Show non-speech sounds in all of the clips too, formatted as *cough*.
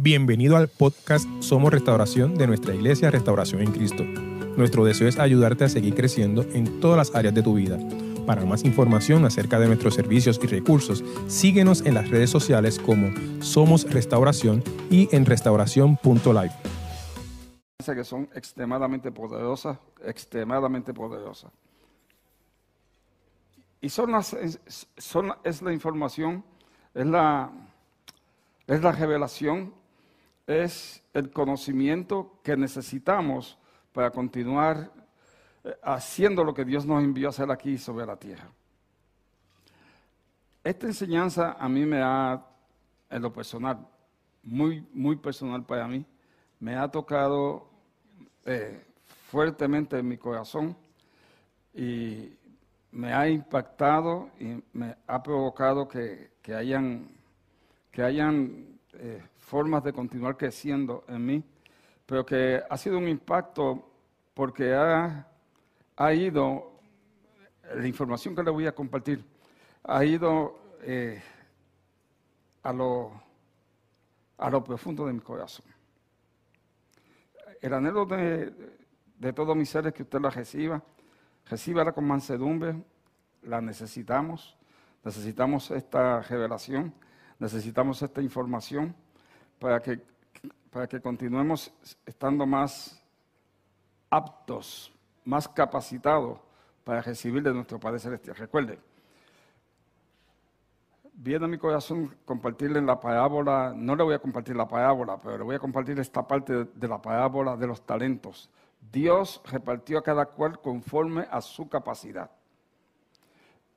Bienvenido al podcast Somos Restauración de nuestra iglesia Restauración en Cristo. Nuestro deseo es ayudarte a seguir creciendo en todas las áreas de tu vida. Para más información acerca de nuestros servicios y recursos, síguenos en las redes sociales como Somos Restauración y en restauración.live. que son extremadamente poderosas, extremadamente poderosas. Y son las, son, es la información, es la, es la revelación es el conocimiento que necesitamos para continuar eh, haciendo lo que Dios nos envió a hacer aquí sobre la tierra. Esta enseñanza a mí me ha, en lo personal, muy, muy personal para mí, me ha tocado eh, fuertemente en mi corazón y me ha impactado y me ha provocado que, hayan, que hayan eh, formas de continuar creciendo en mí, pero que ha sido un impacto porque ha, ha ido, la información que le voy a compartir, ha ido eh, a, lo, a lo profundo de mi corazón. El anhelo de, de todos mis seres que usted la reciba, recíbala con mansedumbre, la necesitamos, necesitamos esta revelación, necesitamos esta información para que, para que continuemos estando más aptos, más capacitados para recibir de nuestro Padre Celestial. Recuerde, viene a mi corazón compartirle la parábola, no le voy a compartir la parábola, pero le voy a compartir esta parte de la parábola de los talentos. Dios repartió a cada cual conforme a su capacidad.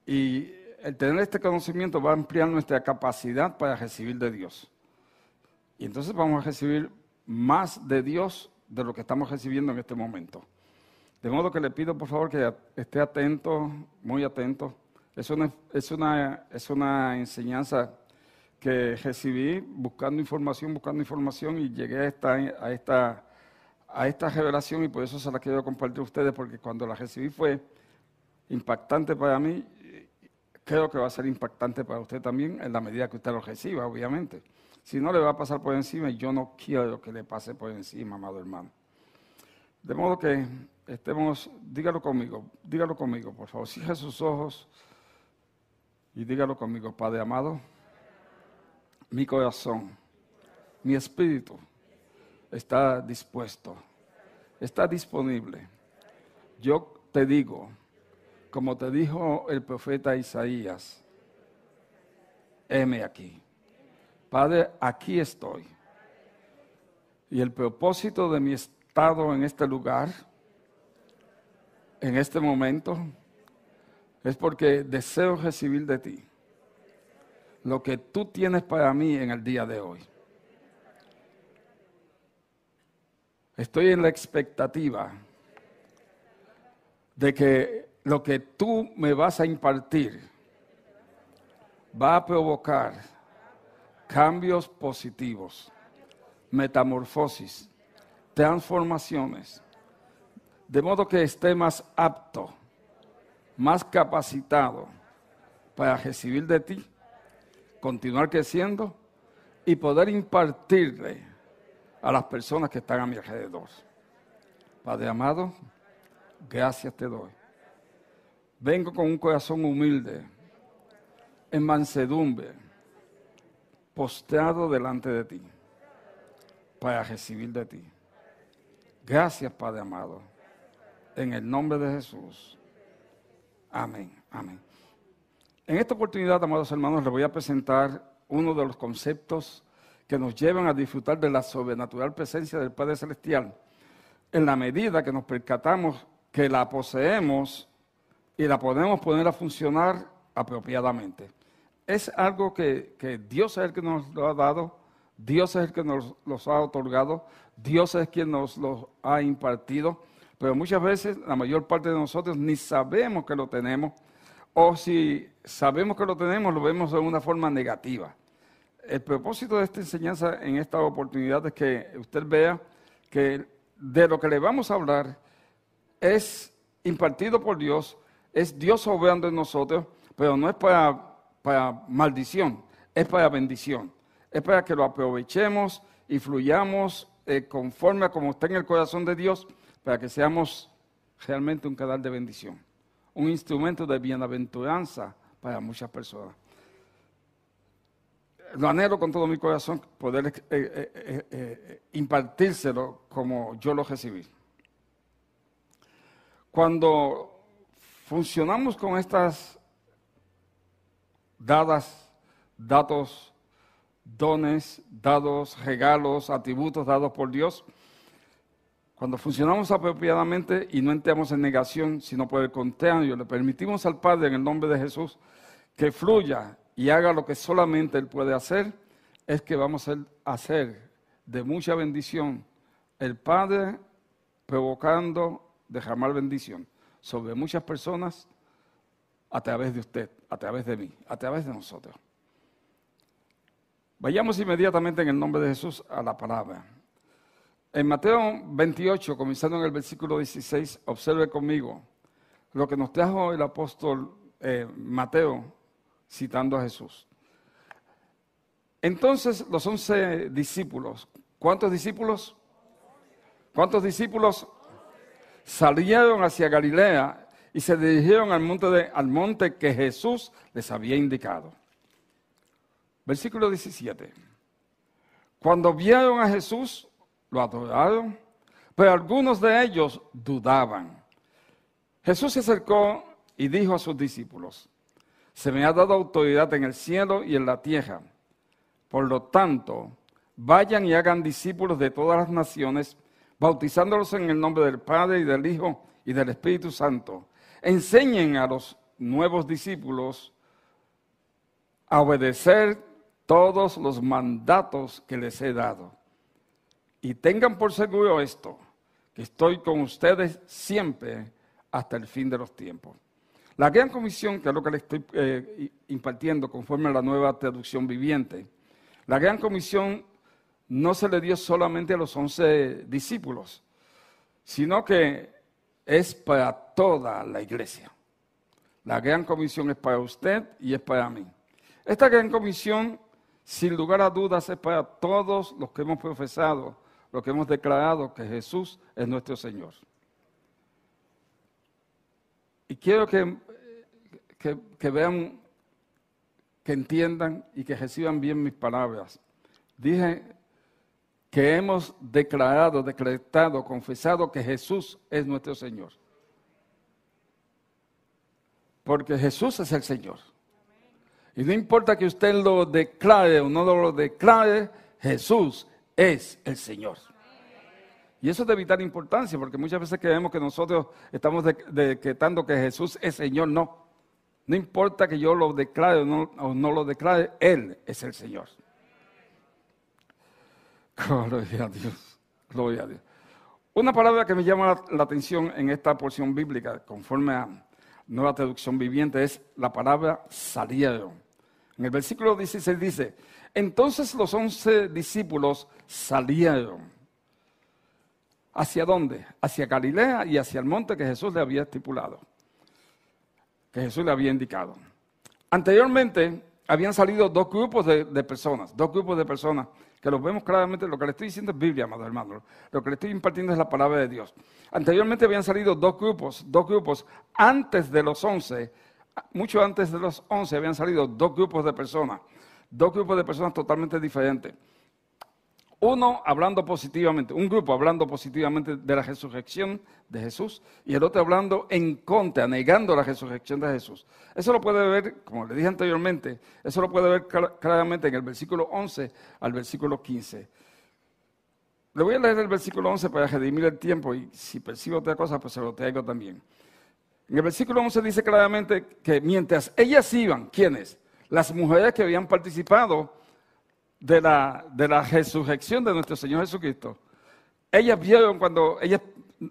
Y el tener este conocimiento va a ampliar nuestra capacidad para recibir de Dios. Y entonces vamos a recibir más de Dios de lo que estamos recibiendo en este momento. De modo que le pido por favor que esté atento, muy atento. Es una, es una, es una enseñanza que recibí buscando información, buscando información y llegué a esta, a, esta, a esta revelación y por eso se la quiero compartir a ustedes porque cuando la recibí fue impactante para mí, creo que va a ser impactante para usted también en la medida que usted lo reciba, obviamente. Si no le va a pasar por encima, yo no quiero que le pase por encima, amado hermano. De modo que estemos, dígalo conmigo, dígalo conmigo, por favor. Cierre sus ojos y dígalo conmigo, Padre amado. Mi corazón, mi espíritu está dispuesto, está disponible. Yo te digo, como te dijo el profeta Isaías, heme aquí. Padre, aquí estoy. Y el propósito de mi estado en este lugar, en este momento, es porque deseo recibir de ti lo que tú tienes para mí en el día de hoy. Estoy en la expectativa de que lo que tú me vas a impartir va a provocar cambios positivos, metamorfosis, transformaciones, de modo que esté más apto, más capacitado para recibir de ti, continuar creciendo y poder impartirle a las personas que están a mi alrededor. Padre amado, gracias te doy. Vengo con un corazón humilde, en mansedumbre postrado delante de ti para recibir de ti. Gracias, Padre amado. En el nombre de Jesús. Amén. Amén. En esta oportunidad, amados hermanos, les voy a presentar uno de los conceptos que nos llevan a disfrutar de la sobrenatural presencia del Padre Celestial, en la medida que nos percatamos que la poseemos y la podemos poner a funcionar apropiadamente es algo que, Dios es el que nos lo ha dado, Dios es el que nos los ha otorgado, Dios es quien nos lo ha impartido, pero muchas veces la mayor parte de nosotros ni sabemos que lo tenemos, o si sabemos que lo tenemos, lo vemos de una forma negativa. El propósito de esta enseñanza en esta oportunidad es que usted vea que de lo que le vamos a hablar es impartido por Dios, es Dios obrando en nosotros, pero no es para para maldición, es para bendición. Es para que lo aprovechemos y fluyamos eh, conforme a como está en el corazón de Dios para que seamos realmente un canal de bendición, un instrumento de bienaventuranza para muchas personas. Lo anhelo con todo mi corazón poder eh, eh, eh, impartírselo como yo lo recibí. Cuando funcionamos con estas dadas, datos, dones, dados, regalos, atributos dados por Dios, cuando funcionamos apropiadamente y no entramos en negación, sino por el contrario, le permitimos al Padre en el nombre de Jesús que fluya y haga lo que solamente Él puede hacer, es que vamos a hacer de mucha bendición el Padre provocando derramar bendición sobre muchas personas a través de usted, a través de mí, a través de nosotros. Vayamos inmediatamente en el nombre de Jesús a la palabra. En Mateo 28, comenzando en el versículo 16, observe conmigo lo que nos trajo el apóstol eh, Mateo citando a Jesús. Entonces los once discípulos, ¿cuántos discípulos? ¿Cuántos discípulos? Salieron hacia Galilea y se dirigieron al monte, de, al monte que Jesús les había indicado. Versículo 17. Cuando vieron a Jesús, lo adoraron, pero algunos de ellos dudaban. Jesús se acercó y dijo a sus discípulos, se me ha dado autoridad en el cielo y en la tierra. Por lo tanto, vayan y hagan discípulos de todas las naciones, bautizándolos en el nombre del Padre y del Hijo y del Espíritu Santo. Enseñen a los nuevos discípulos a obedecer todos los mandatos que les he dado. Y tengan por seguro esto, que estoy con ustedes siempre hasta el fin de los tiempos. La gran comisión, que es lo que le estoy eh, impartiendo conforme a la nueva traducción viviente, la gran comisión no se le dio solamente a los once discípulos, sino que es para toda la iglesia. La gran comisión es para usted y es para mí. Esta gran comisión, sin lugar a dudas, es para todos los que hemos profesado lo que hemos declarado que Jesús es nuestro Señor. Y quiero que, que, vean, que entiendan y que reciban bien mis palabras. Dije que hemos declarado, decretado, confesado que Jesús es nuestro Señor. Porque Jesús es el Señor. Y no importa que usted lo declare o no lo declare, Jesús es el Señor. Y eso es de vital importancia, porque muchas veces creemos que nosotros estamos decretando que Jesús es Señor. No. No importa que yo lo declare o no, o no lo declare, Él es el Señor. *laughs* Gloria a Dios. Gloria a Dios. Una palabra que me llama la atención en esta porción bíblica, conforme a nueva traducción viviente, es la palabra salieron. En el versículo 16 dice, entonces los once discípulos salieron. ¿Hacia dónde? Hacia Galilea y hacia el monte que Jesús le había estipulado, que Jesús le había indicado. Anteriormente habían salido dos grupos de, personas, dos grupos de personas, que los vemos claramente, lo que le estoy diciendo es Biblia, amado hermano, lo que le estoy impartiendo es la palabra de Dios. Anteriormente habían salido dos grupos, dos grupos antes de los once, mucho antes de los once habían salido dos grupos de personas dos grupos de personas totalmente diferentes. Uno hablando positivamente, un grupo hablando positivamente de la resurrección de Jesús y el otro hablando en contra, negando la resurrección de Jesús. Eso lo puede ver, como le dije anteriormente, eso lo puede ver claramente en el versículo 11 al versículo 15. Le voy a leer el versículo 11 para redimir el tiempo y si percibo otra cosa, pues se lo traigo también. En el versículo 11 dice claramente que mientras ellas iban, ¿quiénes? las mujeres que habían participado de la, de la resurrección de nuestro Señor Jesucristo. Ellas vieron cuando ellas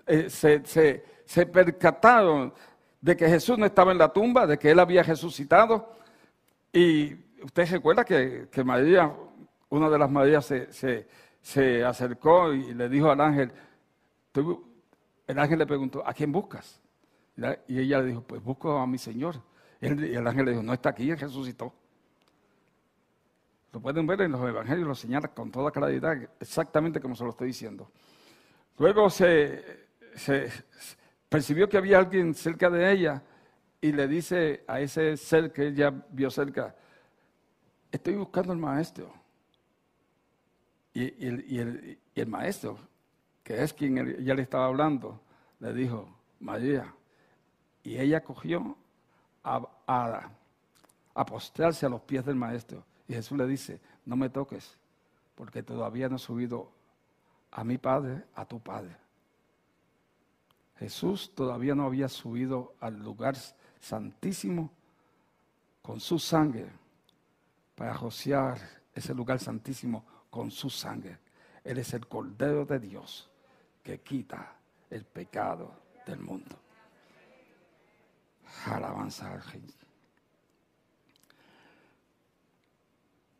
eh, se, percataron de que Jesús no estaba en la tumba, de que Él había resucitado. Y usted recuerda que, María, una de las Marías, se, se, acercó y le dijo al ángel, el ángel le preguntó, ¿a quién buscas? Y ella le dijo, pues busco a mi Señor. Y el ángel le dijo, no está aquí, él resucitó. Lo pueden ver en los evangelios, lo señala con toda claridad, exactamente como se lo estoy diciendo. Luego se, se percibió que había alguien cerca de ella y le dice a ese ser que ella vio cerca, estoy buscando al maestro. Y, el, maestro, que es quien ella le estaba hablando, le dijo, María. Y ella cogió a, a, postrarse a los pies del maestro. Y Jesús le dice, no me toques, porque todavía no he subido a mi Padre, a tu Padre. Jesús todavía no había subido al lugar santísimo con su sangre para rociar ese lugar santísimo con su sangre. Él es el Cordero de Dios que quita el pecado del mundo. Alabanza al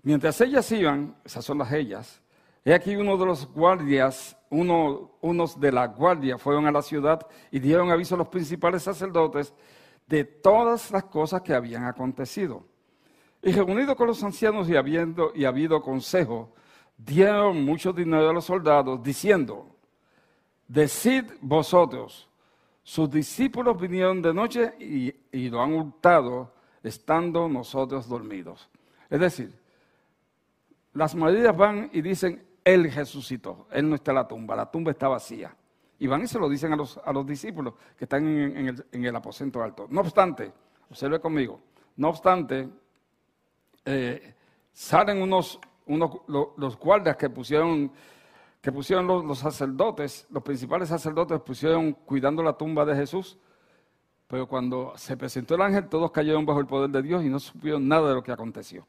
Mientras ellas iban, esas son las ellas, he aquí uno de los guardias, uno, unos de la guardia fueron a la ciudad y dieron aviso a los principales sacerdotes de todas las cosas que habían acontecido. Y reunido con los ancianos y habiendo y habido consejo, dieron mucho dinero a los soldados, diciendo, decid vosotros, sus discípulos vinieron de noche y, y lo han hurtado, estando nosotros dormidos. Es decir, las mayorías van y dicen, Él resucitó, Él no está en la tumba, la tumba está vacía. Y van y se lo dicen a los, a los discípulos que están en, el, aposento alto. No obstante, observe conmigo, no obstante, eh, salen unos, unos los guardias que pusieron, que pusieron los, sacerdotes, los principales sacerdotes pusieron cuidando la tumba de Jesús. Pero cuando se presentó el ángel, todos cayeron bajo el poder de Dios y no supieron nada de lo que aconteció.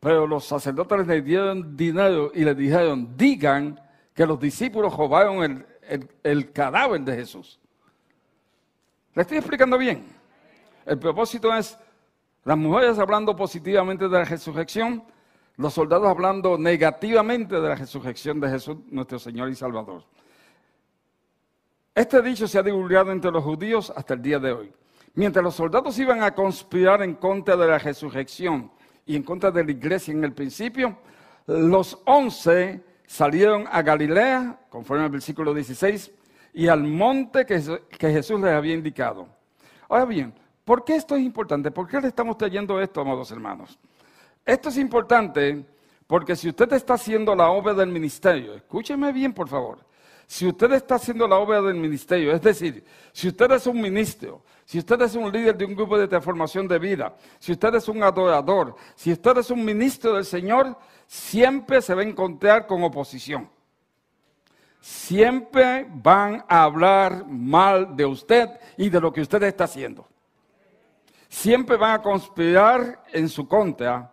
Pero los sacerdotes les dieron dinero y les dijeron, digan que los discípulos robaron el, cadáver de Jesús. ¿Le estoy explicando bien? El propósito es las mujeres hablando positivamente de la resurrección, los soldados hablando negativamente de la resurrección de Jesús, nuestro Señor y Salvador. Este dicho se ha divulgado entre los judíos hasta el día de hoy. Mientras los soldados iban a conspirar en contra de la resurrección y en contra de la iglesia en el principio, los once salieron a Galilea, conforme al versículo 16, y al monte que, Jesús les había indicado. Ahora bien, ¿por qué esto es importante? ¿Por qué le estamos trayendo esto, amados hermanos? Esto es importante porque si usted está haciendo la obra del ministerio, escúcheme bien, por favor. Si usted está haciendo la obra del ministerio, es decir, si usted es un ministro, si usted es un líder de un grupo de transformación de vida, si usted es un adorador, si usted es un ministro del Señor, siempre se va a encontrar con oposición. Siempre van a hablar mal de usted y de lo que usted está haciendo. Siempre van a conspirar en su contra.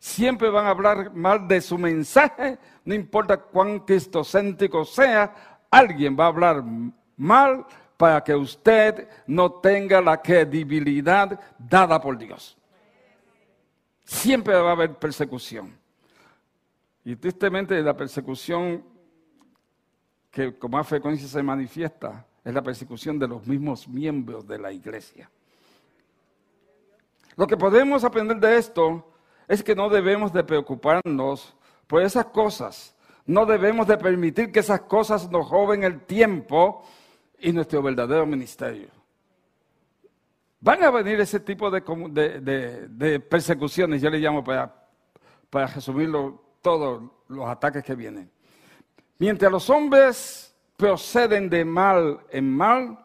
Siempre van a hablar mal de su mensaje, no importa cuán cristocéntrico sea, alguien va a hablar mal para que usted no tenga la credibilidad dada por Dios. Siempre va a haber persecución. Y tristemente la persecución que con más frecuencia se manifiesta es la persecución de los mismos miembros de la iglesia. Lo que podemos aprender de esto es que no debemos de preocuparnos por esas cosas. No debemos de permitir que esas cosas nos roben el tiempo y nuestro verdadero ministerio. Van a venir ese tipo de, persecuciones, yo le llamo para, para resumirlo todos los ataques que vienen. Mientras los hombres proceden de mal en mal,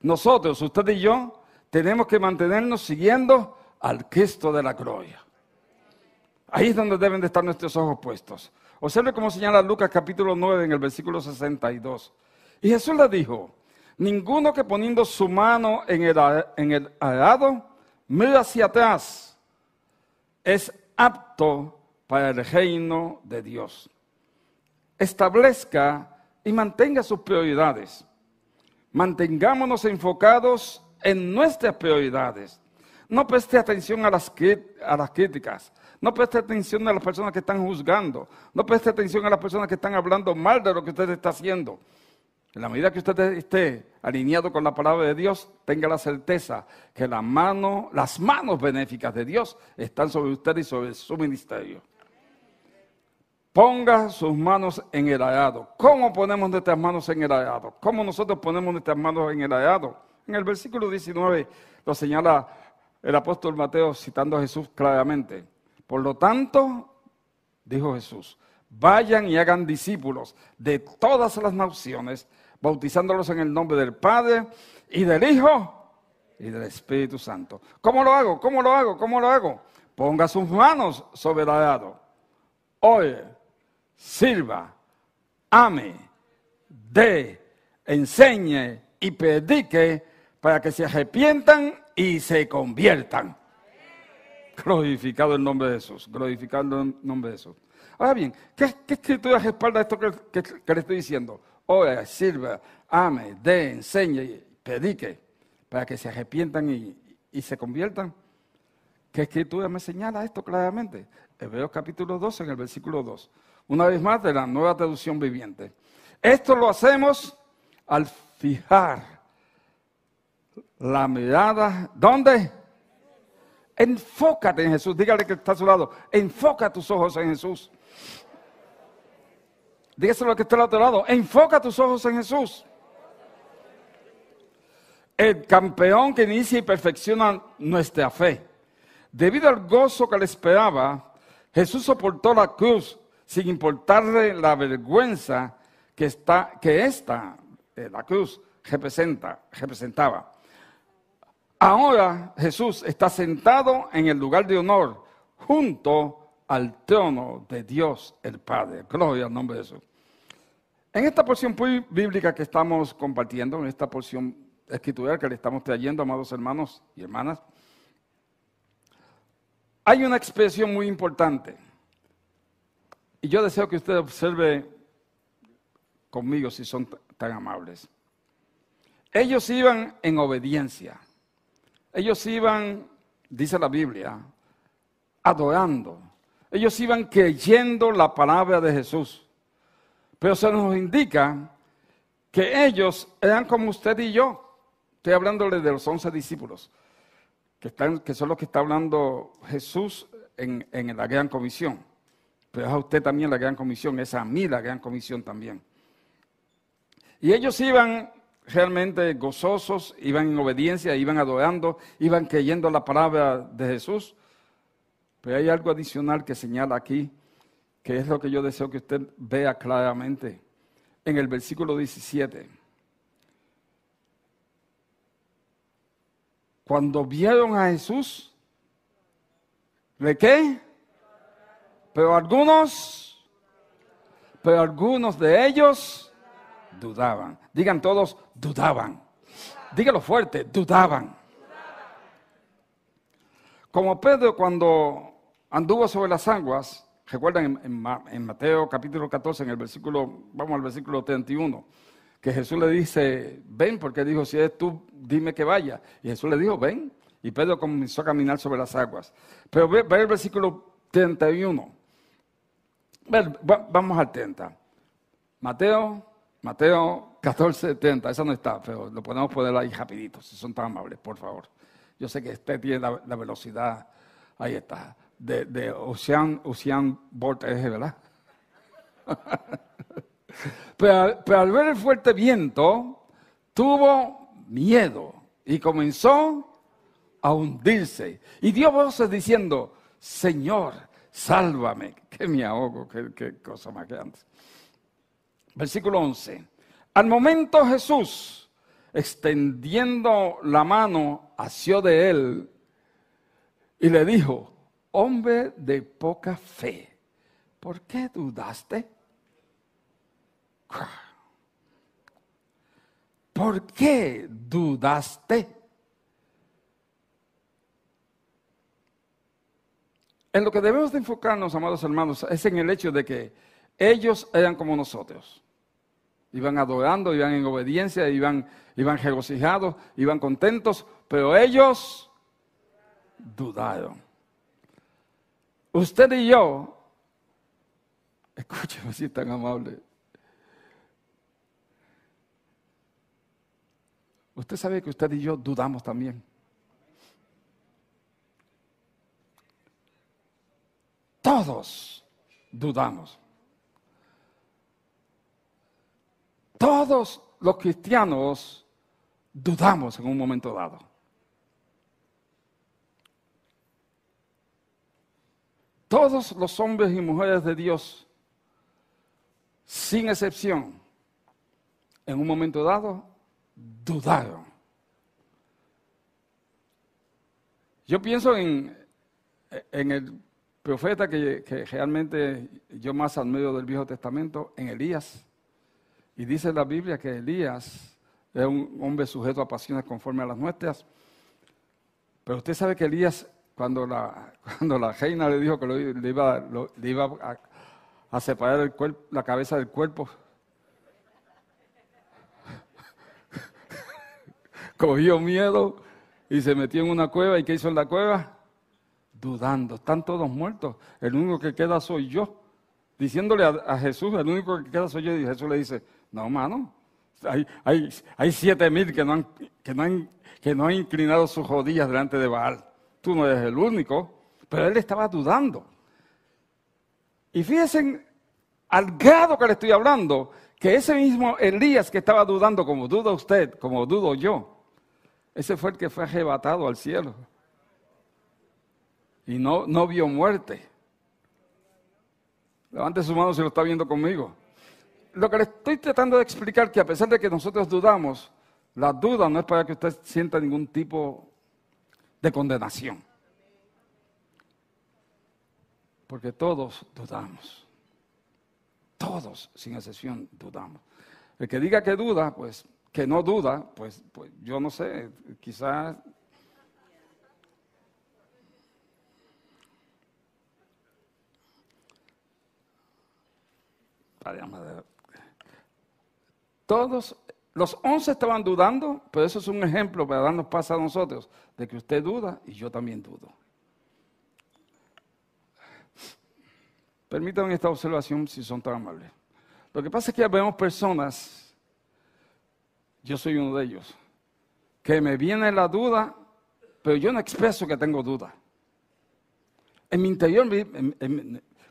nosotros, usted y yo, tenemos que mantenernos siguiendo al Cristo de la gloria. Ahí es donde deben de estar nuestros ojos puestos. Observe cómo señala Lucas capítulo 9 en el versículo 62. Y Jesús le dijo, ninguno que poniendo su mano en el, en el arado, mira hacia atrás, es apto para el reino de Dios. Establezca y mantenga sus prioridades. Mantengámonos enfocados en nuestras prioridades. No preste atención a las, a las críticas. No preste atención a las personas que están juzgando. No preste atención a las personas que están hablando mal de lo que usted está haciendo. En la medida que usted esté alineado con la palabra de Dios, tenga la certeza que las manos benéficas de Dios están sobre usted y sobre su ministerio. Ponga sus manos en el arado. ¿Cómo ponemos nuestras manos en el arado? ¿Cómo nosotros ponemos nuestras manos en el arado? En el versículo 19 lo señala el apóstol Mateo citando a Jesús claramente. Por lo tanto, dijo Jesús, vayan y hagan discípulos de todas las naciones, bautizándolos en el nombre del Padre y del Hijo y del Espíritu Santo. ¿Cómo lo hago? ¿Cómo lo hago? ¿Cómo lo hago? Ponga sus manos sobre el arado. Oye, sirva, ame, dé, enseñe y predique para que se arrepientan y se conviertan. Glorificado el nombre de Jesús, glorificado el nombre de Jesús. Ahora bien, ¿qué, escritura respalda esto que, le estoy diciendo? Ore, sirva, ame, dé, enseñe predique para que se arrepientan y, y se conviertan. ¿Qué escritura me señala esto claramente? Hebreos capítulo 12 en el versículo 2. Una vez más de la nueva traducción viviente. Esto lo hacemos al fijar la mirada. ¿Dónde? Enfócate en Jesús. Dígale que está a su lado. Enfoca tus ojos en Jesús. Dígaselo que está al otro lado. Enfoca tus ojos en Jesús. El campeón que inicia y perfecciona nuestra fe. Debido al gozo que le esperaba, Jesús soportó la cruz sin importarle la vergüenza que, está, que esta, eh, la cruz, representa, representaba. Ahora Jesús está sentado en el lugar de honor junto al trono de Dios el Padre. Gloria al nombre de Jesús. En esta porción bíblica que estamos compartiendo, en esta porción escritural que le estamos trayendo, amados hermanos y hermanas, hay una expresión muy importante. Y yo deseo que usted observe conmigo si son tan amables. Ellos iban en obediencia. Ellos iban, dice la Biblia, adorando. Ellos iban creyendo la palabra de Jesús. Pero se nos indica que ellos eran como usted y yo. Estoy hablándole de los once discípulos, que, son los que está hablando Jesús en, en la gran comisión. Pero es a usted también la gran comisión, es a mí la gran comisión también. Y ellos iban realmente gozosos, iban en obediencia, iban adorando, iban creyendo la palabra de Jesús. Pero hay algo adicional que señala aquí, que es lo que yo deseo que usted vea claramente en el versículo 17. Cuando vieron a Jesús, ¿de qué? Pero algunos, pero algunos de ellos dudaban. Digan todos, dudaban. Dígalo fuerte, dudaban. Como Pedro cuando anduvo sobre las aguas, recuerdan en, Mateo capítulo 14, en el versículo, vamos al versículo 31, que Jesús le dice, ven, porque dijo, si eres tú, dime que vaya. Y Jesús le dijo, ven. Y Pedro comenzó a caminar sobre las aguas. Pero ve, ve el versículo 31 vamos al 30. Mateo, Mateo 14, 30. Esa no está, pero lo podemos poner ahí rapidito, si son tan amables, por favor. Yo sé que usted tiene la, velocidad, ahí está, de, Ocean, Ocean ¿verdad? *laughs* pero, al ver el fuerte viento, tuvo miedo y comenzó a hundirse. Y dio voces diciendo, Señor, sálvame, *laughs* que me ahogo, qué, cosa más grande. Versículo 11. Al momento Jesús, extendiendo la mano, asió de él y le dijo, hombre de poca fe, ¿por qué dudaste? ¿Por qué dudaste? En lo que debemos de enfocarnos, amados hermanos, es en el hecho de que ellos eran como nosotros. Iban adorando, iban en obediencia, iban, iban regocijados, iban contentos, pero ellos dudaron. Usted y yo, escúcheme si tan amable, Usted sabe que usted y yo dudamos también. Todos dudamos. Todos los cristianos dudamos en un momento dado. Todos los hombres y mujeres de Dios, sin excepción, en un momento dado, dudaron. Yo pienso en, el profeta que, realmente yo más admiro del Viejo Testamento, en Elías. Y dice la Biblia que Elías es un hombre sujeto a pasiones conforme a las nuestras. Pero usted sabe que Elías, cuando la, *laughs* cuando la reina le dijo que le iba, le iba a, a, separar la cabeza del cuerpo, *laughs* cogió miedo y se metió en una cueva. ¿Y qué hizo en la cueva? Dudando. Están todos muertos. El único que queda soy yo. Diciéndole a, Jesús, el único que queda soy yo. Y Jesús le dice, no, hermano, hay, hay, hay siete mil que no, han, que, no han, que no han inclinado sus rodillas delante de Baal. Tú no eres el único. Pero él estaba dudando. Y fíjense al grado que le estoy hablando, que ese mismo Elías que estaba dudando, como duda usted, como dudo yo, ese fue el que fue arrebatado al cielo. Y no, no vio muerte. Levante su mano si lo está viendo conmigo. Lo que le estoy tratando de explicar que a pesar de que nosotros dudamos, la duda no es para que usted sienta ningún tipo de condenación. Porque todos dudamos. Todos, sin excepción, dudamos. El que diga que duda, pues que no duda, pues, pues yo no sé, quizás Todos, los once estaban dudando, pero eso es un ejemplo para darnos paz a nosotros, de que usted duda y yo también dudo. Permítanme esta observación si son tan amables. Lo que pasa es que vemos personas, yo soy uno de ellos, que me viene la duda, pero yo no expreso que tengo duda. En mi interior,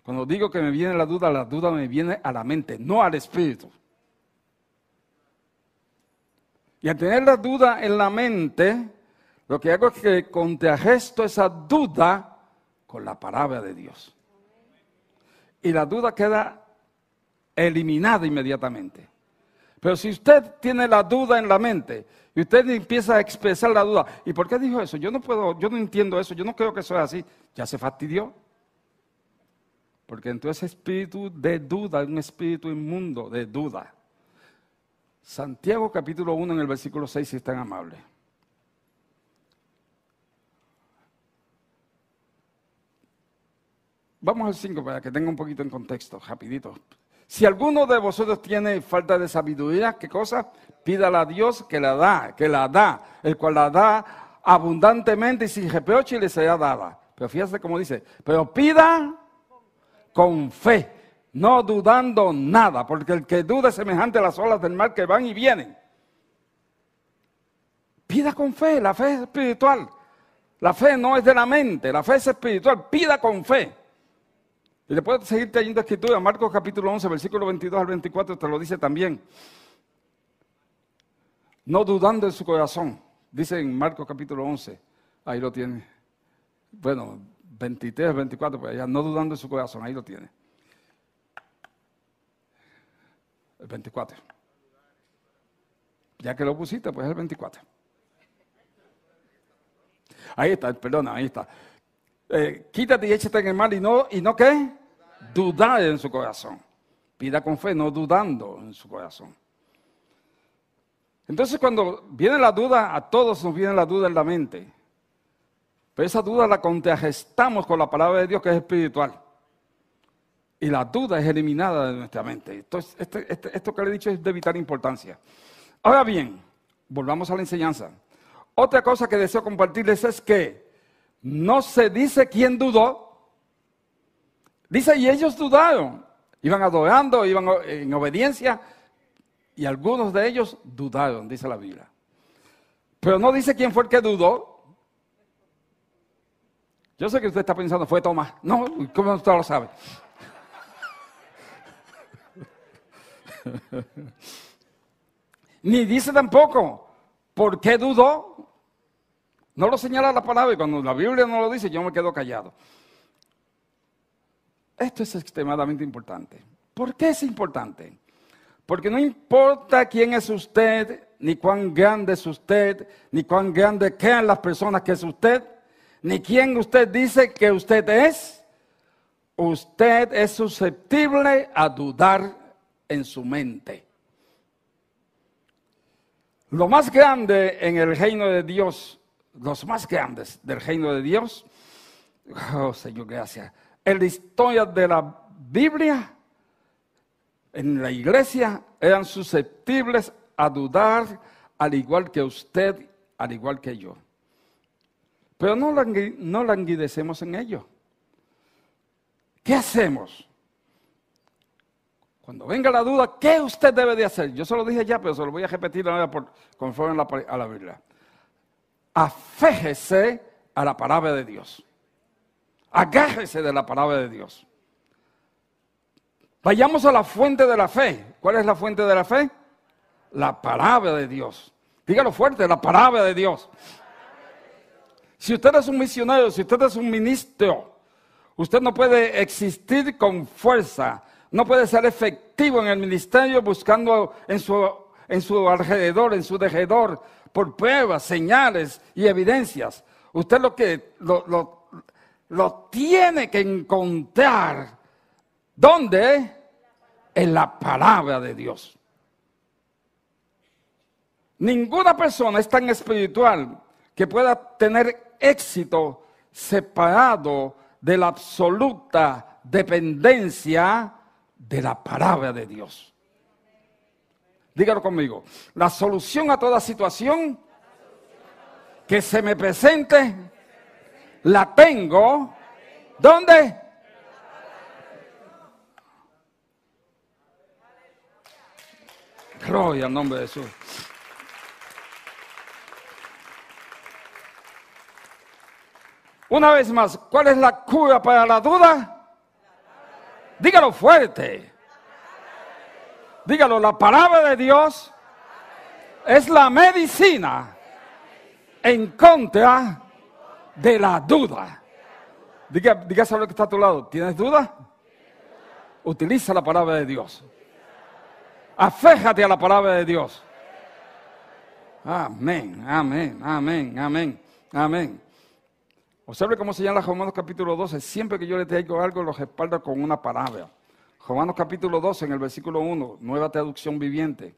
cuando digo que me viene la duda, la duda me viene a la mente, no al espíritu. Y al tener la duda en la mente, lo que hago es que contrarresto esa duda con la palabra de Dios y la duda queda eliminada inmediatamente. Pero si usted tiene la duda en la mente y usted empieza a expresar la duda, ¿y por qué dijo eso? Yo no puedo, yo no entiendo eso, yo no creo que eso es así. Ya se fastidió. Porque entonces espíritu de duda un espíritu inmundo de duda. Santiago capítulo 1 en el versículo 6, si es tan amable. Vamos al 5 para que tenga un poquito en contexto, rapidito. Si alguno de vosotros tiene falta de sabiduría, ¿qué cosa? Pídala a Dios que la da, que la da, el cual la da abundantemente y sin reproche y le será dada. Pero fíjate cómo dice, pero pida con fe, no dudando nada, porque el que duda es semejante a las olas del mar que van y vienen. Pida con fe, la fe es espiritual. La fe no es de la mente, la fe es espiritual. Pida con fe. Y después seguir trayendo escritura, Marcos capítulo 11, versículo 22 al 24, te lo dice también. No dudando en su corazón, dice en Marcos capítulo 11, ahí lo tiene. Bueno, 23, 24, pues allá, no dudando en su corazón, ahí lo tiene. El 24. Ya que lo pusiste, pues es el 24. Ahí está, perdona, ahí está. Eh, quítate y échate en el mal y no, y no qué? Dudar en su corazón. Pida con fe, no dudando en su corazón. Entonces cuando viene la duda, a todos nos viene la duda en la mente. Pero esa duda la contragestamos con la palabra de Dios que es espiritual. Y la duda es eliminada de nuestra mente. Este, este, esto que le he dicho es de vital importancia. Ahora bien, volvamos a la enseñanza. Otra cosa que deseo compartirles es que no se dice quién dudó. Dice, y ellos dudaron. Iban adorando, iban en obediencia. Y algunos de ellos dudaron, dice la Biblia. Pero no dice quién fue el que dudó. Yo sé que usted está pensando, fue Tomás. No, ¿cómo usted lo sabe? *laughs* Ni dice tampoco por qué dudó. No lo señala la palabra y cuando la Biblia no lo dice, yo me quedo callado. Esto es extremadamente importante. ¿Por qué es importante? Porque no importa quién es usted, ni cuán grande es usted, ni cuán grande quedan las personas que es usted, ni quién usted dice que usted es, usted es susceptible a dudar en su mente. Lo más grande en el reino de Dios, los más grandes del reino de Dios, oh Señor, gracias, en la historia de la Biblia, en la iglesia, eran susceptibles a dudar al igual que usted, al igual que yo. Pero no, no languidecemos en ello. ¿Qué hacemos? Cuando venga la duda, ¿qué usted debe de hacer? Yo se lo dije ya, pero se lo voy a repetir ahora por, conforme a la, Biblia. Aféjese a la palabra de Dios. Agárrese de la palabra de Dios. Vayamos a la fuente de la fe. ¿Cuál es la fuente de la fe? La palabra de Dios. Dígalo fuerte, la palabra de Dios. Si usted es un misionero, si usted es un ministro, usted no puede existir con fuerza no puede ser efectivo en el ministerio buscando en su, en su alrededor, en su derredor, por pruebas, señales y evidencias. Usted lo que lo, lo tiene que encontrar. ¿Dónde? En la palabra de Dios. Ninguna persona es tan espiritual que pueda tener éxito separado de la absoluta dependencia de la palabra de Dios. Dígalo conmigo. La solución a toda situación que se me presente, la tengo. ¿Dónde? Gloria al nombre de Jesús. Una vez más, ¿cuál es la cura para la duda? Dígalo fuerte. Dígalo, la palabra de Dios es la medicina en contra de la duda. Diga, lo que está a tu lado. ¿Tienes duda? Utiliza la palabra de Dios. Aféjate a la palabra de Dios. Amén, amén, amén, amén, amén. Observe cómo se llama Romanos capítulo 12. Siempre que yo le traigo algo, lo respaldo con una palabra. Romanos capítulo 12, en el versículo 1, nueva traducción viviente.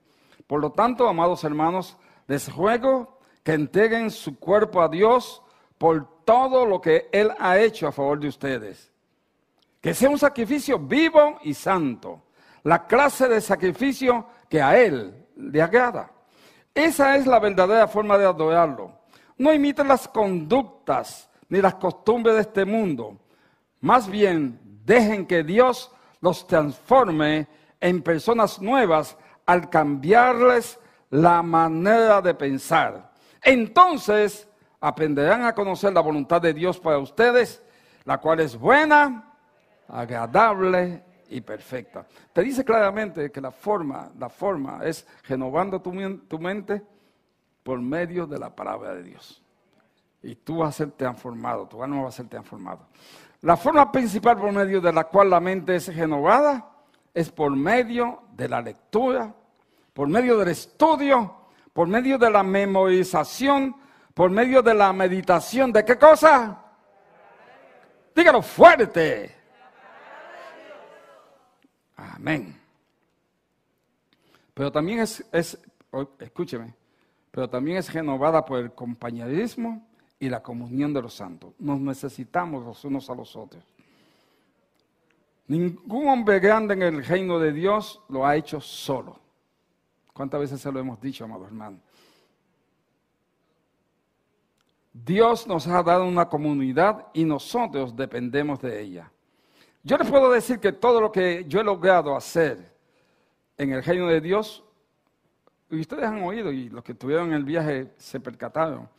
Por lo tanto, amados hermanos, les ruego que entreguen su cuerpo a Dios por todo lo que Él ha hecho a favor de ustedes. Que sea un sacrificio vivo y santo. La clase de sacrificio que a Él le agrada. Esa es la verdadera forma de adorarlo. No imiten las conductas ni las costumbres de este mundo. Más bien, dejen que Dios los transforme en personas nuevas al cambiarles la manera de pensar. Entonces aprenderán a conocer la voluntad de Dios para ustedes, la cual es buena, agradable y perfecta. Te dice claramente que la forma, la forma es renovando tu, tu mente por medio de la palabra de Dios y tú vas a ser transformado, tu alma va a ser transformado. La forma principal por medio de la cual la mente es renovada es por medio de la lectura, por medio del estudio, por medio de la memorización, por medio de la meditación. ¿De qué cosa? Dígalo fuerte. Amén. Pero también es, es, escúcheme, pero también es renovada por el compañerismo, y la comunión de los santos. Nos necesitamos los unos a los otros. Ningún hombre grande en el reino de Dios lo ha hecho solo. ¿Cuántas veces se lo hemos dicho, amado hermano? Dios nos ha dado una comunidad y nosotros dependemos de ella. Yo les puedo decir que todo lo que yo he logrado hacer en el reino de Dios y ustedes han oído, y los que estuvieron en el viaje se percataron,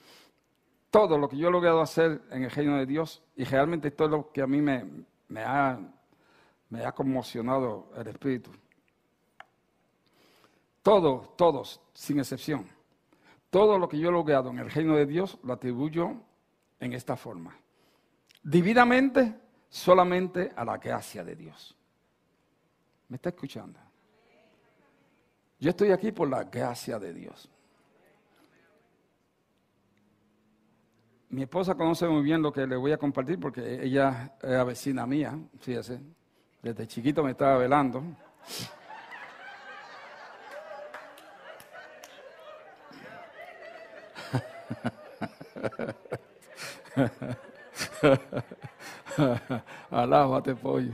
todo lo que yo he logrado hacer en el reino de Dios, y realmente esto es lo que a mí me, ha, me ha conmocionado el espíritu. Todos, todos, sin excepción, todo lo que yo he logrado en el reino de Dios lo atribuyo en esta forma. Dividamente, solamente a la gracia de Dios. ¿Me está escuchando? Yo estoy aquí por la gracia de Dios. Mi esposa conoce muy bien lo que le voy a compartir porque ella es vecina mía, fíjese. Desde chiquito me estaba velando. Alábate, pollo.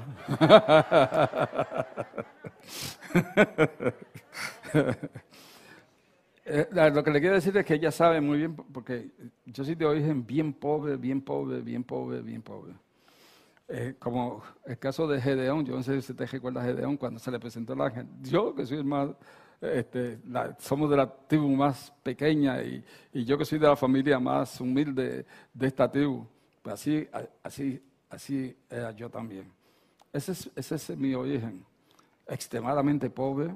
Eh, lo que le quiero decir es que ella sabe muy bien, porque yo soy de origen bien pobre, bien pobre, bien pobre, bien pobre. Eh, como el caso de Gedeón, yo no sé si usted recuerda a Gedeón cuando se le presentó el ángel. Yo, que soy el más, este, somos de la tribu más pequeña y, yo que soy de la familia más humilde de esta tribu, pues así, así, así era yo también. Ese es, ese es mi origen, extremadamente pobre,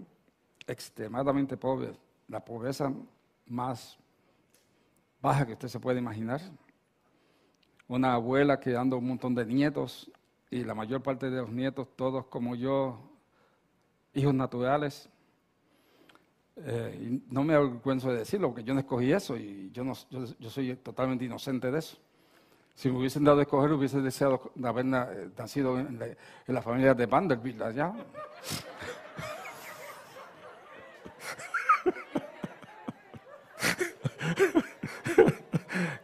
extremadamente pobre, la pobreza más baja que usted se puede imaginar. Una abuela que dando un montón de nietos y la mayor parte de los nietos, todos como yo, hijos naturales. Eh, no me avergüenzo de decirlo, porque yo no escogí eso y yo, soy totalmente inocente de eso. Si me hubiesen dado a escoger, hubiese deseado haber eh, nacido en la, en la familia de Vanderbilt allá.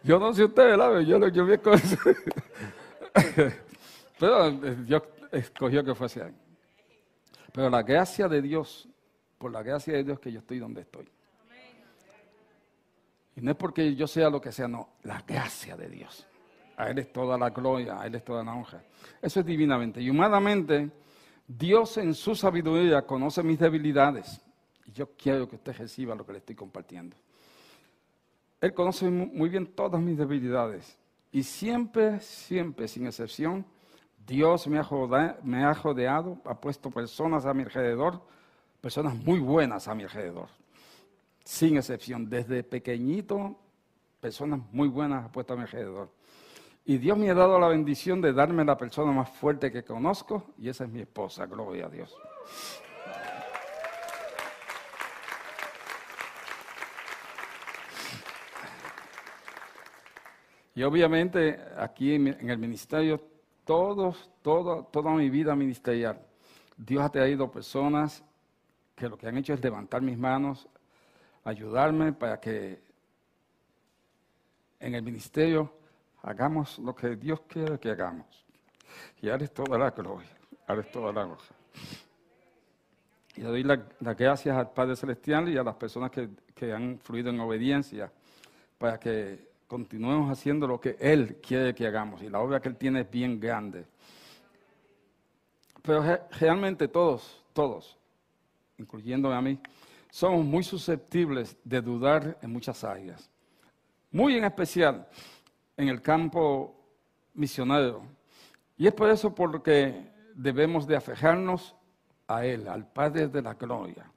Yo no sé ustedes, ¿verdad? Yo, yo vi *laughs* Pero Dios escogió que fuese ahí. Pero la gracia de Dios, por la gracia de Dios que yo estoy donde estoy. Y no es porque yo sea lo que sea, no, la gracia de Dios. A Él es toda la gloria, a Él es toda la honra. Eso es divinamente. Y humanamente, Dios en su sabiduría conoce mis debilidades. Y yo quiero que usted reciba lo que le estoy compartiendo. Él conoce muy bien todas mis debilidades. Y siempre, siempre, sin excepción, Dios me ha, rodeado, ha puesto personas a mi alrededor, personas muy buenas a mi alrededor. Sin excepción, desde pequeñito, personas muy buenas ha puesto a mi alrededor. Y Dios me ha dado la bendición de darme la persona más fuerte que conozco, y esa es mi esposa, gloria a Dios. Y obviamente aquí en el ministerio, todos, todo, toda mi vida ministerial, Dios ha traído personas que lo que han hecho es levantar mis manos, ayudarme para que en el ministerio hagamos lo que Dios quiere que hagamos. Y es toda la gloria, es toda la gloria. Y doy las gracias al Padre Celestial y a las personas que, que han fluido en obediencia para que continuemos haciendo lo que Él quiere que hagamos. Y la obra que Él tiene es bien grande. Pero realmente todos, todos, incluyéndome a mí, somos muy susceptibles de dudar en muchas áreas. Muy en especial en el campo misionero. Y es por eso por que debemos de afejarnos a Él, al Padre de la Gloria,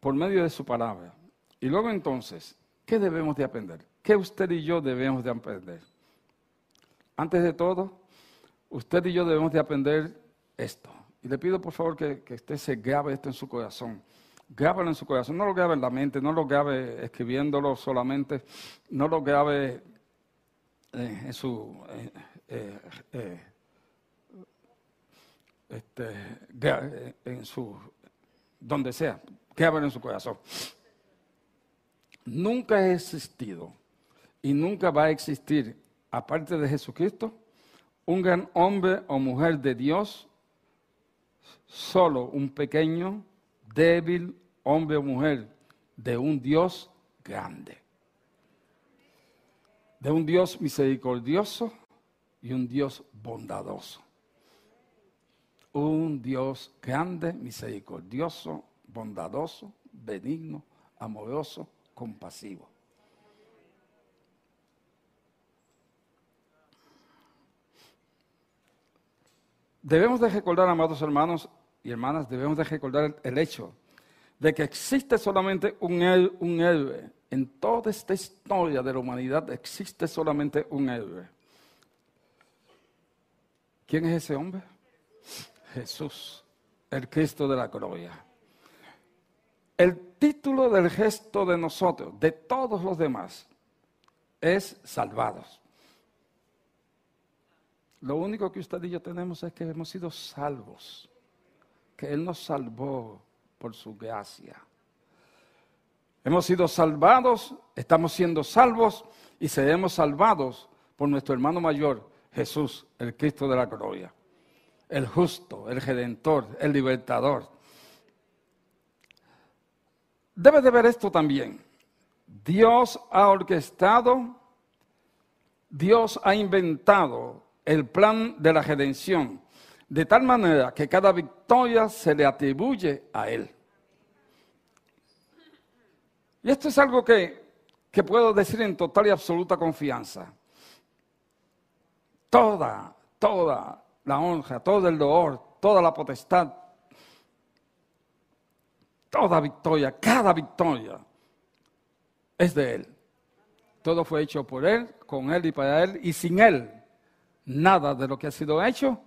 por medio de su palabra. Y luego entonces, ¿qué debemos de aprender? ¿Qué usted y yo debemos de aprender? Antes de todo, usted y yo debemos de aprender esto. Y le pido por favor que, usted se grabe esto en su corazón. Grábalo en su corazón, no lo grabe en la mente, no lo grabe escribiéndolo solamente, no lo grabe eh, en su... Eh, eh, este, en su... donde sea, grábalo en su corazón. Nunca ha existido y nunca va a existir, aparte de Jesucristo, un gran hombre o mujer de Dios, solo un pequeño, débil hombre o mujer de un Dios grande. De un Dios misericordioso y un Dios bondadoso. Un Dios grande, misericordioso, bondadoso, benigno, amoroso, compasivo. Debemos de recordar, amados hermanos y hermanas, debemos de recordar el hecho de que existe solamente un, un héroe. En toda esta historia de la humanidad existe solamente un héroe. ¿Quién es ese hombre? Jesús, el Cristo de la gloria. El título del gesto de nosotros, de todos los demás, es salvados. Lo único que usted y yo tenemos es que hemos sido salvos, que Él nos salvó por su gracia. Hemos sido salvados, estamos siendo salvos y seremos salvados por nuestro hermano mayor, Jesús, el Cristo de la gloria, el justo, el redentor, el libertador. Debe de ver esto también. Dios ha orquestado, Dios ha inventado el plan de la redención de tal manera que cada victoria se le atribuye a Él. Y esto es algo que, que puedo decir en total y absoluta confianza. Toda, toda la honra, todo el dolor, toda la potestad, toda victoria, cada victoria es de Él. Todo fue hecho por Él, con Él y para Él, y sin Él, nada de lo que ha sido hecho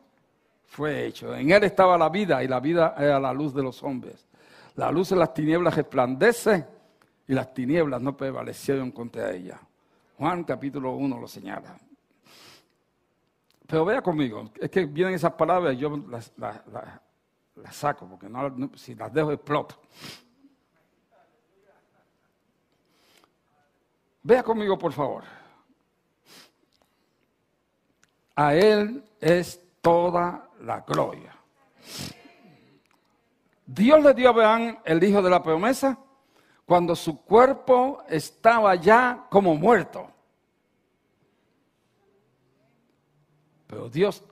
fue hecho. En él estaba la vida y la vida era la luz de los hombres. La luz de las tinieblas resplandece y las tinieblas no prevalecieron contra ella. Juan capítulo 1 lo señala. Pero vea conmigo, es que vienen esas palabras y yo las, saco, porque si las dejo exploto. Vea conmigo, por favor. A Él es toda la gloria. Dios le dio a Abraham el hijo de la promesa cuando su cuerpo estaba ya como muerto. Pero Dios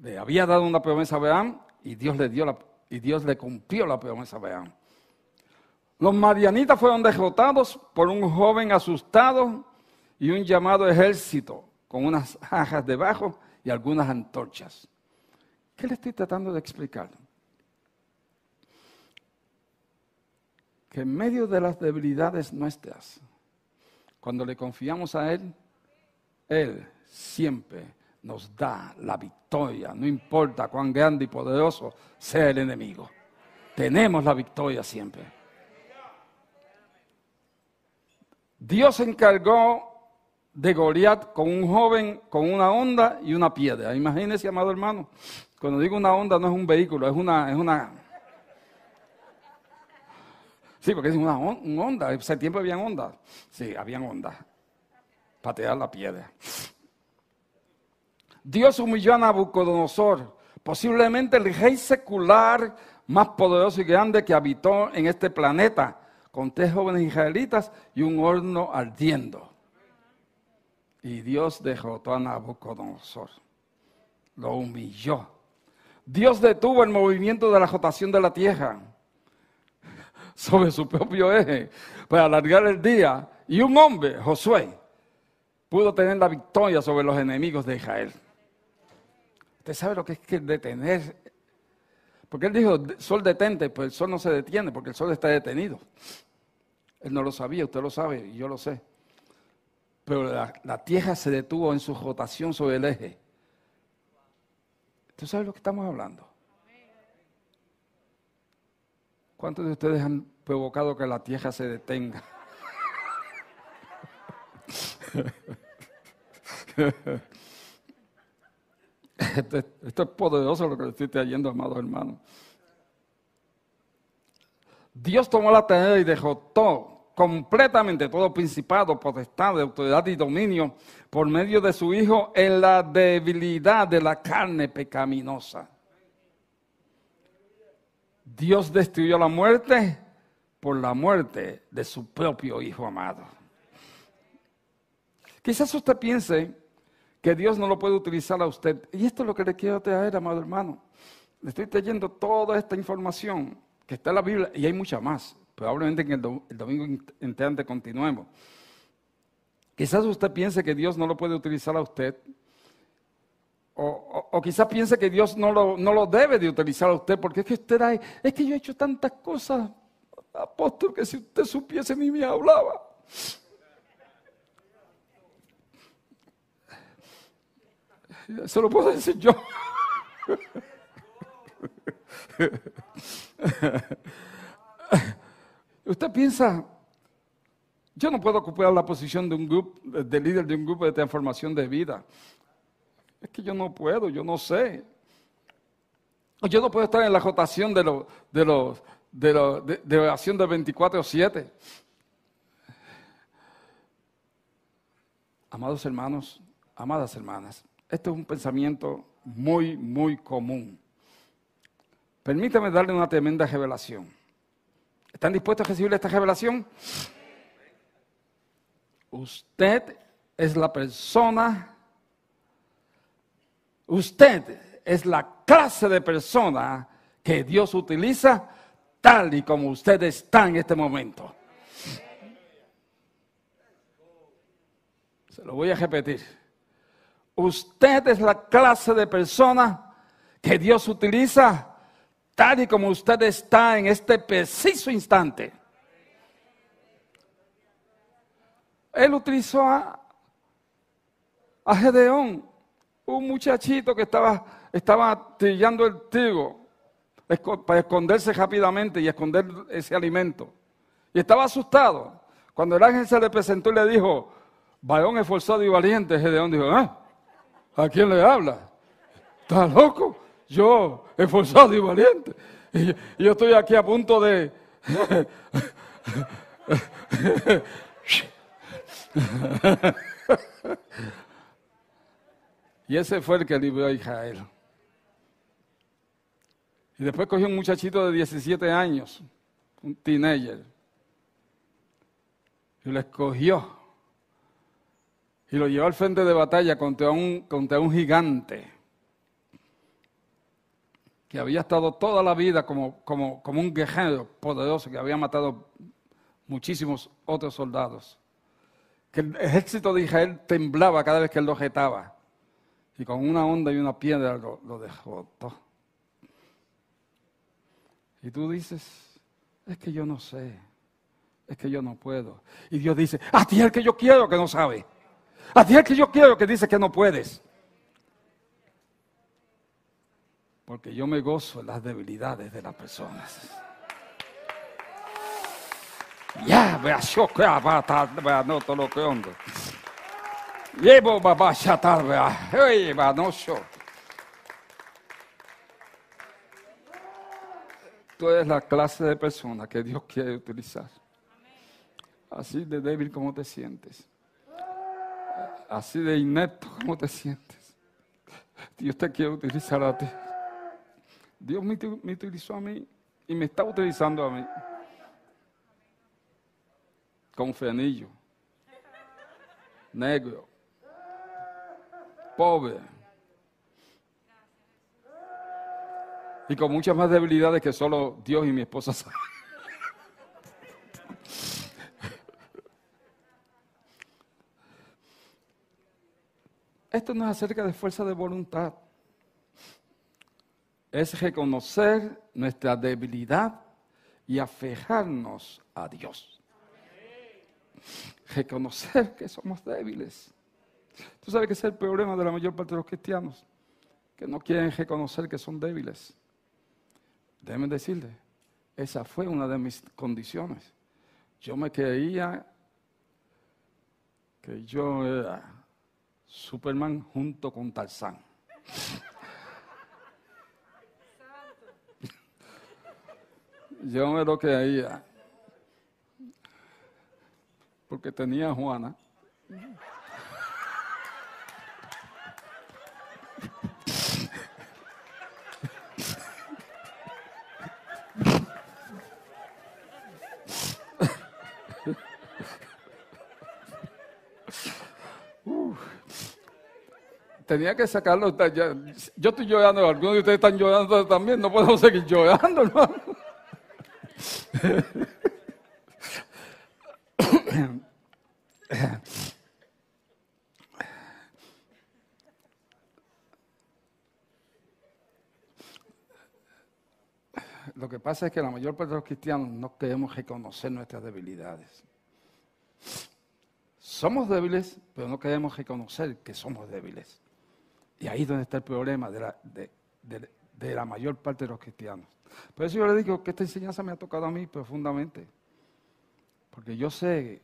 le había dado una promesa a Abraham y Dios le dio la, y Dios le cumplió la promesa a Abraham. Los marianitas fueron derrotados por un joven asustado y un llamado ejército con unas *laughs* ajas debajo y algunas antorchas. ¿Qué le estoy tratando de explicar? Que en medio de las debilidades nuestras, cuando le confiamos a Él, Él siempre nos da la victoria, no importa cuán grande y poderoso sea el enemigo. Tenemos la victoria siempre. Dios encargó de Goliat con un joven con una onda y una piedra. Imagínese, amado hermano, cuando digo una onda no es un vehículo, es una... Es una... Sí, porque es una onda. En ese tiempo habían ondas. Sí, habían ondas. Patear la piedra. Dios humilló a Nabucodonosor, posiblemente el rey secular más poderoso y grande que habitó en este planeta, con tres jóvenes israelitas y un horno ardiendo. Y Dios derrotó a Nabucodonosor. Lo humilló. Dios detuvo el movimiento de la rotación de la tierra *laughs* sobre su propio eje para alargar el día. Y un hombre, Josué, pudo tener la victoria sobre los enemigos de Israel. Usted sabe lo que es que detener. Porque él dijo, sol detente, pues el sol no se detiene porque el sol está detenido. Él no lo sabía, usted lo sabe y yo lo sé pero la, tierra se detuvo en su rotación sobre el eje. ¿Tú sabes lo que estamos hablando? ¿Cuántos de ustedes han provocado que la tierra se detenga? *laughs* Esto, es poderoso lo que estoy trayendo, amados hermanos. Dios tomó la tierra y derrotó completamente todo principado, potestad, de autoridad y dominio por medio de su Hijo en la debilidad de la carne pecaminosa. Dios destruyó la muerte por la muerte de su propio Hijo amado. Quizás usted piense que Dios no lo puede utilizar a usted. Y esto es lo que le quiero traer, amado hermano. Le estoy trayendo toda esta información que está en la Biblia y hay mucha más Probablemente en el, do- el domingo entrante continuemos. Quizás usted piense que Dios no lo puede utilizar a usted. O, o- quizás piense que Dios no lo, no lo debe de utilizar a usted, porque es que usted es que yo he hecho tantas cosas, apóstol, que si usted supiese ni me hablaba. Eso lo puedo decir yo. *laughs* Usted piensa, yo no puedo ocupar la posición de un grupo, de líder de un grupo de transformación de vida. Es que yo no puedo, yo no sé. O Yo no puedo estar en la rotación de los de los de, los- de- de oración de 24-7. Amados hermanos, amadas hermanas, este es un pensamiento muy, muy común. Permítame darle una tremenda revelación. ¿Están dispuestos a recibir esta revelación? Usted es la persona, usted es la clase de persona que Dios utiliza tal y como usted está en este momento. Se lo voy a repetir. Usted es la clase de persona que Dios utiliza tal y como usted está en este preciso instante. Él utilizó a, a Gedeón, un muchachito que estaba, estaba el trigo para esconderse rápidamente y esconder ese alimento. Y estaba asustado. Cuando el ángel se le presentó y le dijo, varón esforzado y valiente, Gedeón dijo, ¿eh? ¿A quién le habla? ¿Está loco? Yo, esforzado y valiente. Y, yo estoy aquí a punto de... *laughs* y ese fue el que libró a Israel. Y después cogió un muchachito de 17 años, un teenager, y lo escogió. Y lo llevó al frente de batalla contra un, contra un gigante que había estado toda la vida como, como, como un guerrero poderoso que había matado muchísimos otros soldados. Que el ejército de Israel temblaba cada vez que él lo jetaba. Y con una onda y una piedra lo, lo derrotó. Y tú dices, es que yo no sé, es que yo no puedo. Y Dios dice, a ti el que yo quiero que no sabe. A ti el que yo quiero que dice que no puedes. Porque yo me gozo en las debilidades de las personas. Ya, vea, yo que vea, no todo lo que hondo. Llevo babá chatar, vea, no yo. Tú eres la clase de persona que Dios quiere utilizar. Así de débil como te sientes. Así de inepto como te sientes. Dios te quiere utilizar a ti. Dios me, uti- me utilizó a mí y me está utilizando a mí. Con frenillo. Negro. Pobre. Y con muchas más debilidades que solo Dios y mi esposa saben. Esto no es acerca de fuerza de voluntad. Es reconocer nuestra debilidad y aferrarnos a Dios. Reconocer que somos débiles. Tú sabes que es el problema de la mayor parte de los cristianos, que no quieren reconocer que son débiles. Déjenme decirle, esa fue una de mis condiciones. Yo me creía que yo era Superman junto con Tarzán. Yo me lo creía. Porque tenía a Juana. Tenía que sacarlo. Yo estoy llorando, algunos de ustedes están llorando también. No podemos *laughs* seguir llorando, hermano. Lo que pasa es que la mayor parte de los cristianos no queremos reconocer nuestras debilidades. Somos débiles, pero no queremos reconocer que somos débiles. Y ahí es donde está el problema de la, de, la mayor parte de los cristianos. Por eso yo le digo que esta enseñanza me ha tocado a mí profundamente. Porque yo sé,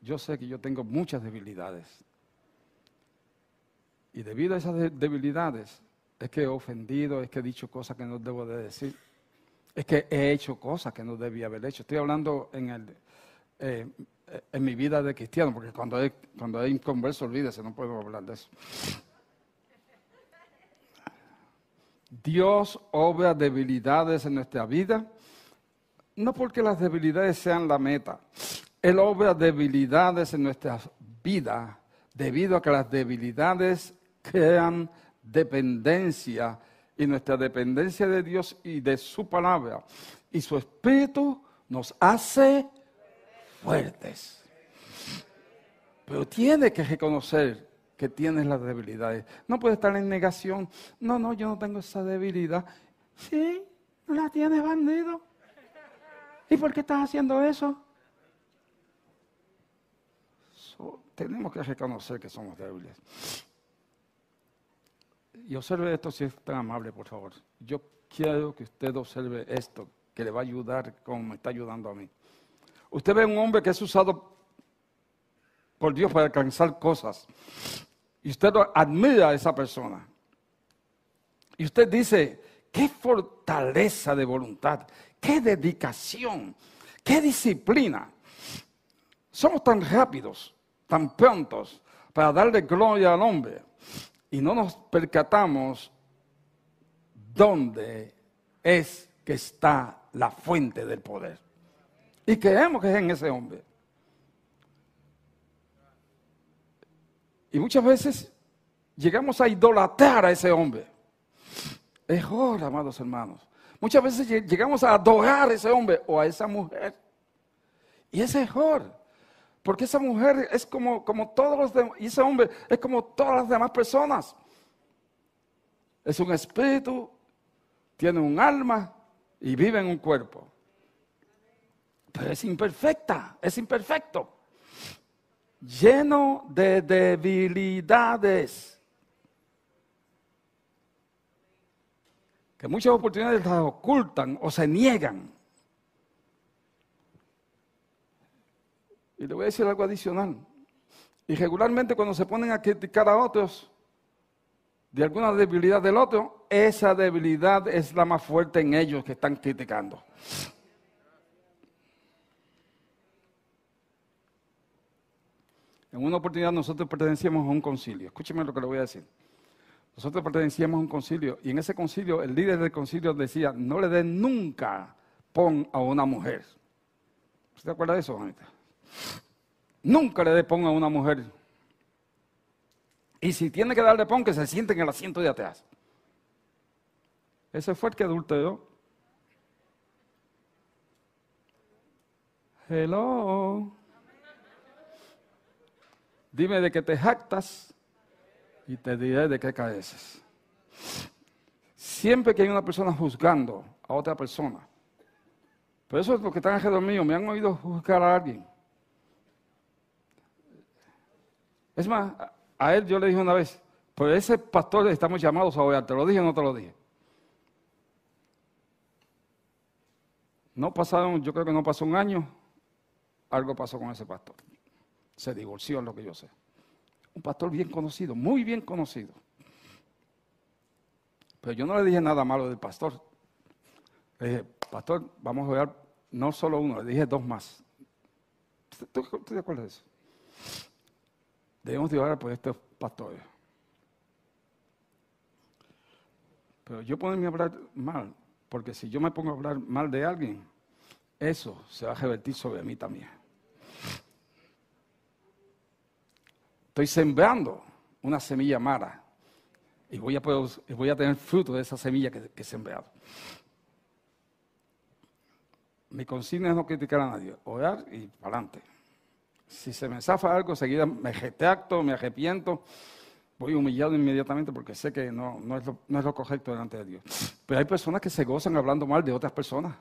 yo sé que yo tengo muchas debilidades. Y debido a esas debilidades es que he ofendido, es que he dicho cosas que no debo de decir. Es que he hecho cosas que no debía haber hecho. Estoy hablando en, el, eh, en mi vida de cristiano, porque cuando hay, cuando hay converso, olvídese, no puedo hablar de eso. Dios obra debilidades en nuestra vida, no porque las debilidades sean la meta. Él obra debilidades en nuestra vida debido a que las debilidades crean dependencia y nuestra dependencia de Dios y de su palabra y su espíritu nos hace fuertes. Pero tiene que reconocer que tienes las debilidades. No puede estar en negación. No, no, yo no tengo esa debilidad. Sí, no la tienes, bandido. ¿Y por qué estás haciendo eso? tenemos que reconocer que somos débiles y observe esto si es tan amable, por favor. Yo quiero que usted observe esto, que le va a ayudar como me está ayudando a mí. Usted ve un hombre que es usado por Dios para alcanzar cosas. Y usted admira a esa persona. Y usted dice, qué fortaleza de voluntad, qué dedicación, qué disciplina. Somos tan rápidos, tan prontos para darle gloria al hombre y no nos percatamos dónde es que está la fuente del poder. Y creemos que es en ese hombre. Y muchas veces llegamos a idolatrar a ese hombre. Error, amados hermanos. Muchas veces llegamos a adorar a ese hombre o a esa mujer. Y es error. Porque esa mujer es como, como todos los demás, y ese hombre es como todas las demás personas. Es un espíritu, tiene un alma y vive en un cuerpo. Pero es imperfecta, es imperfecto. Lleno de debilidades. Que muchas oportunidades las ocultan o se niegan. Y le voy a decir algo adicional. Y regularmente cuando se ponen a criticar a otros de alguna debilidad del otro, esa debilidad es la más fuerte en ellos que están criticando. En una oportunidad nosotros pertenecíamos a un concilio. Escúcheme lo que le voy a decir. Nosotros pertenecíamos a un concilio y en ese concilio el líder del concilio decía, no le den nunca pon a una mujer. ¿Usted acuerda de eso, Juanita? Nunca le dé pon a una mujer. Y si tiene que darle pon, que se siente en el asiento de atrás. Ese fue el que adulteró. Hello. Dime de qué te jactas y te diré de qué careces. Siempre que hay una persona juzgando a otra persona, por eso es lo que están alrededor mío, me han oído juzgar a alguien. Es más, a él yo le dije una vez, por ese pastor estamos llamados a orar, ¿te lo dije o no te lo dije? No pasaron, yo creo que no pasó un año, algo pasó con ese pastor. Se divorció, en lo que yo sé. Un pastor bien conocido, muy bien conocido. Pero yo no le dije nada malo del pastor. Le dije, pastor, vamos a orar no solo uno, le dije dos más. ¿Tú, te acuerdas de eso? Debemos de orar por estos pastores. Pero yo ponerme a hablar mal, porque si yo me pongo a hablar mal de alguien, eso se va a revertir sobre mí también. Estoy sembrando una semilla mala y voy a, tener fruto de esa semilla que, he sembrado. Mi consigna es no criticar a nadie, orar y para adelante. Si se me zafa algo, seguida me retracto, me arrepiento, voy humillado inmediatamente porque sé que no, es lo, no es lo correcto delante de Dios. Pero hay personas que se gozan hablando mal de otras personas.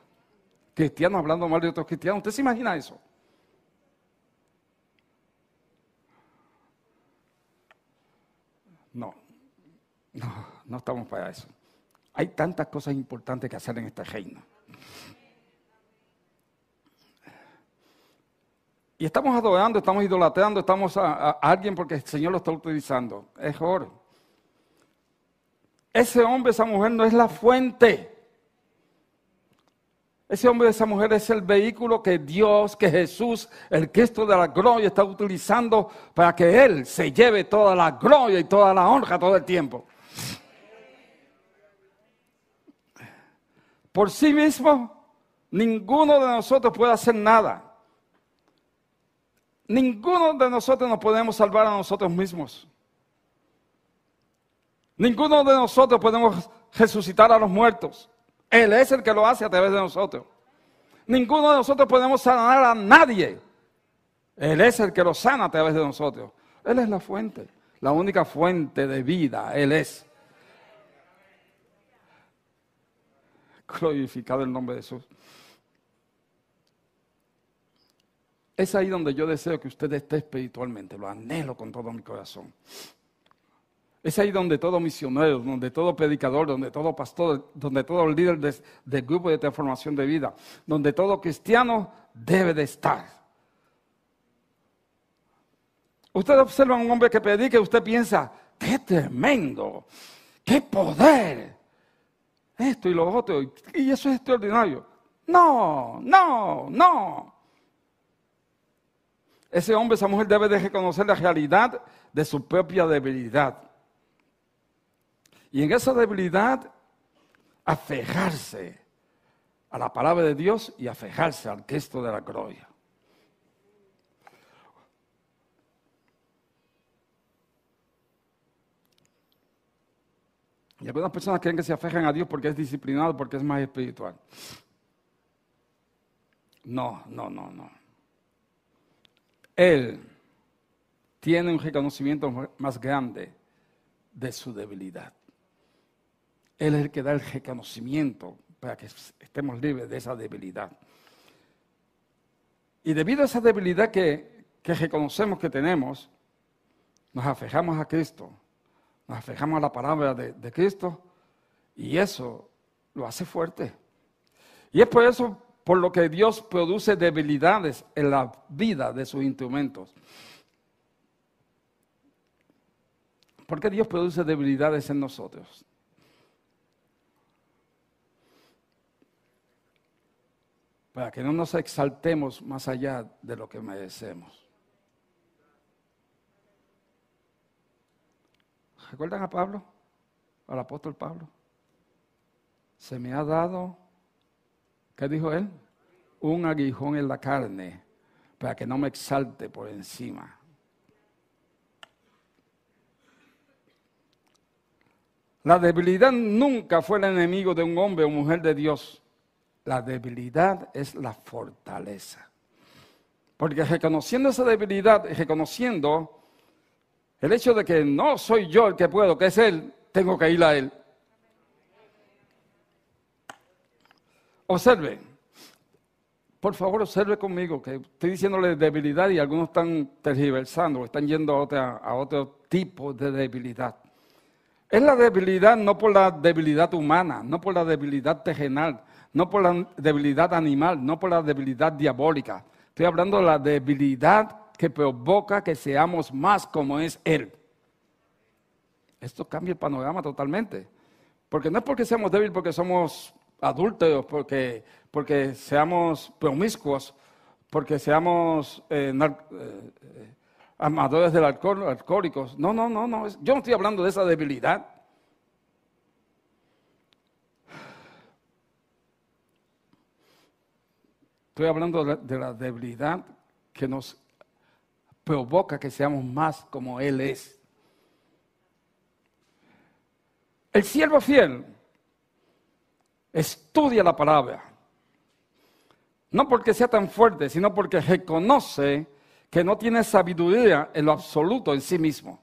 Cristianos hablando mal de otros cristianos. ¿Usted se imagina eso? No, no, no estamos para eso. Hay tantas cosas importantes que hacer en este reino. Y estamos adorando, estamos idolatrando, estamos a, alguien porque el Señor lo está utilizando. Es oro. Ese hombre, esa mujer no es la fuente. Ese hombre, esa mujer es el vehículo que Dios, que Jesús, el Cristo de la gloria, está utilizando para que Él se lleve toda la gloria y toda la honra todo el tiempo. Por sí mismo, ninguno de nosotros puede hacer nada. Ninguno de nosotros nos podemos salvar a nosotros mismos. Ninguno de nosotros podemos resucitar a los muertos. Él es el que lo hace a través de nosotros. Ninguno de nosotros podemos sanar a nadie. Él es el que lo sana a través de nosotros. Él es la fuente, la única fuente de vida. Él es. Glorificado el nombre de Jesús. Es ahí donde yo deseo que usted esté espiritualmente, lo anhelo con todo mi corazón. Es ahí donde todo misionero, donde todo predicador, donde todo pastor, donde todo líder del grupo de transformación de vida, donde todo cristiano debe de estar. Usted observa a un hombre que predica y usted piensa, qué tremendo, qué poder, esto y lo otro, y eso es extraordinario. No, no, no. Ese hombre, esa mujer debe de reconocer la realidad de su propia debilidad. Y en esa debilidad, aferrarse a la palabra de Dios y aferrarse al Cristo de la gloria. Y algunas personas creen que se aferran a Dios porque es disciplinado, porque es más espiritual. No, no, no, no. Él tiene un reconocimiento más grande de su debilidad. Él es el que da el reconocimiento para que estemos libres de esa debilidad. Y debido a esa debilidad que, reconocemos que tenemos, nos aferramos a Cristo nos afejamos a la palabra de, Cristo y eso lo hace fuerte. Y es por eso por lo que Dios produce debilidades en la vida de sus instrumentos. ¿Por qué Dios produce debilidades en nosotros? Para que no nos exaltemos más allá de lo que merecemos. ¿Recuerdan a Pablo? Al apóstol Pablo. Se me ha dado, ¿qué dijo él? Un aguijón en la carne para que no me exalte por encima. La debilidad nunca fue el enemigo de un hombre o mujer de Dios. La debilidad es la fortaleza. Porque reconociendo esa debilidad, reconociendo el hecho de que no soy yo el que puedo, que es Él, tengo que ir a Él. Observe, por favor observe conmigo que estoy diciéndole debilidad y algunos están tergiversando, están yendo a, otra, otro tipo de debilidad. Es la debilidad no por la debilidad humana, no por la debilidad terrenal, no por la debilidad animal, no por la debilidad diabólica. Estoy hablando de la debilidad que provoca que seamos más como es Él. Esto cambia el panorama totalmente. Porque no es porque seamos débiles, porque somos adultos, porque, porque seamos promiscuos, porque seamos eh, eh, amadores del alcohol, alcohólicos. No, no, no, no. Yo no estoy hablando de esa debilidad. Estoy hablando de la debilidad que nos provoca que seamos más como Él es. El siervo fiel estudia la palabra, no porque sea tan fuerte, sino porque reconoce que no tiene sabiduría en lo absoluto en sí mismo.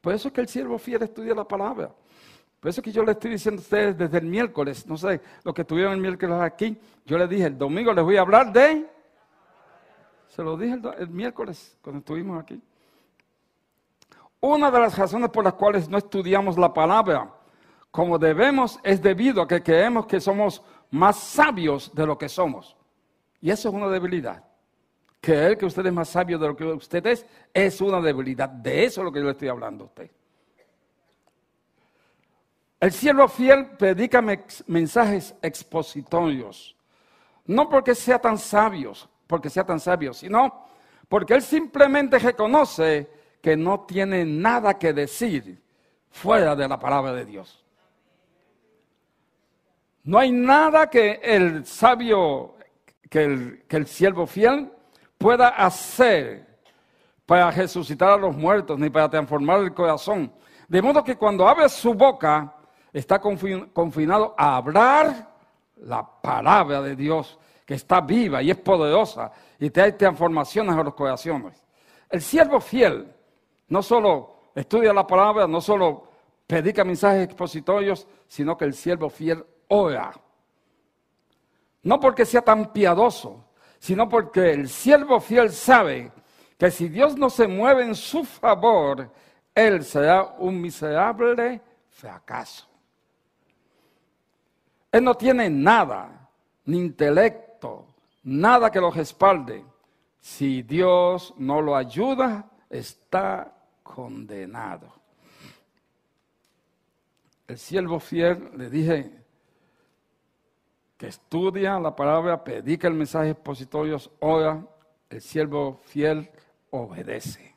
Por eso es que el siervo fiel estudia la palabra. Por eso es que yo le estoy diciendo a ustedes desde el miércoles, no sé, lo que estuvieron el miércoles aquí, yo les dije, el domingo les voy a hablar de... Se lo dije el, miércoles cuando estuvimos aquí. Una de las razones por las cuales no estudiamos la palabra como debemos es debido a que creemos que somos más sabios de lo que somos. Y eso es una debilidad. Creer que usted es más sabio de lo que usted es es una debilidad. De eso es lo que yo le estoy hablando a usted. El cielo fiel predica mensajes expositorios. No porque sea tan sabio, porque sea tan sabio, sino porque él simplemente reconoce que no tiene nada que decir fuera de la palabra de Dios. No hay nada que el sabio, que el, que siervo fiel pueda hacer para resucitar a los muertos, ni para transformar el corazón. De modo que cuando abre su boca, está confinado a hablar la palabra de Dios, que está viva y es poderosa y trae transformaciones a los corazones. El siervo fiel no solo estudia la palabra, no solo predica mensajes expositorios, sino que el siervo fiel ora. No porque sea tan piadoso, sino porque el siervo fiel sabe que si Dios no se mueve en su favor, él será un miserable fracaso. Él no tiene nada, ni intelecto, nada que lo respalde. Si Dios no lo ayuda, está condenado. El siervo fiel, le dije, que estudia la palabra, predica el mensaje expositorio, ora, el siervo fiel obedece.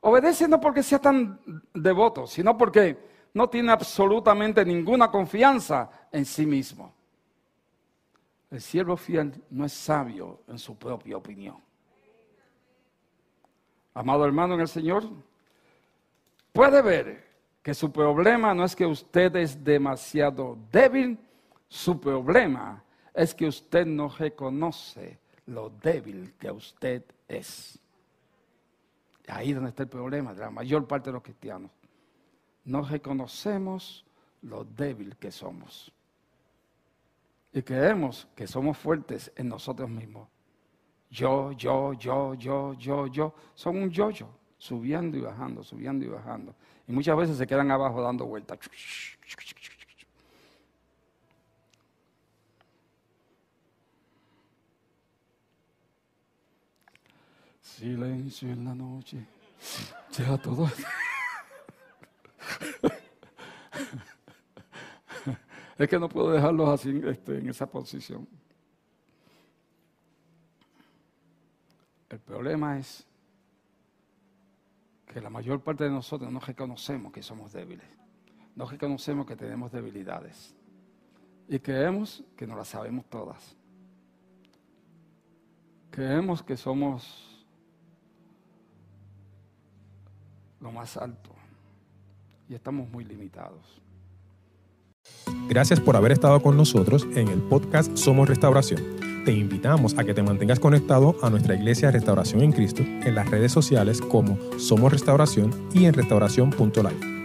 Obedece no porque sea tan devoto, sino porque no tiene absolutamente ninguna confianza en sí mismo. El siervo fiel no es sabio en su propia opinión. Amado hermano en el Señor, puede ver que su problema no es que usted es demasiado débil, su problema es que usted no reconoce lo débil que usted es. Ahí es donde está el problema de la mayor parte de los cristianos. No reconocemos lo débil que somos. Y creemos que somos fuertes en nosotros mismos. Yo, yo, yo, yo, yo, yo. Son un yo-yo, subiendo y bajando, subiendo y bajando. Y muchas veces se quedan abajo dando vueltas. Silencio en la noche. Ya todo. Es que no puedo dejarlos así este, en esa posición. El problema es que la mayor parte de nosotros no reconocemos que somos débiles. No reconocemos que tenemos debilidades. Y creemos que no las sabemos todas. Creemos que somos lo más alto. Y estamos muy limitados. Gracias por haber estado con nosotros en el podcast Somos Restauración. Te invitamos a que te mantengas conectado a nuestra iglesia Restauración en Cristo en las redes sociales como Somos Restauración y en restauración.life.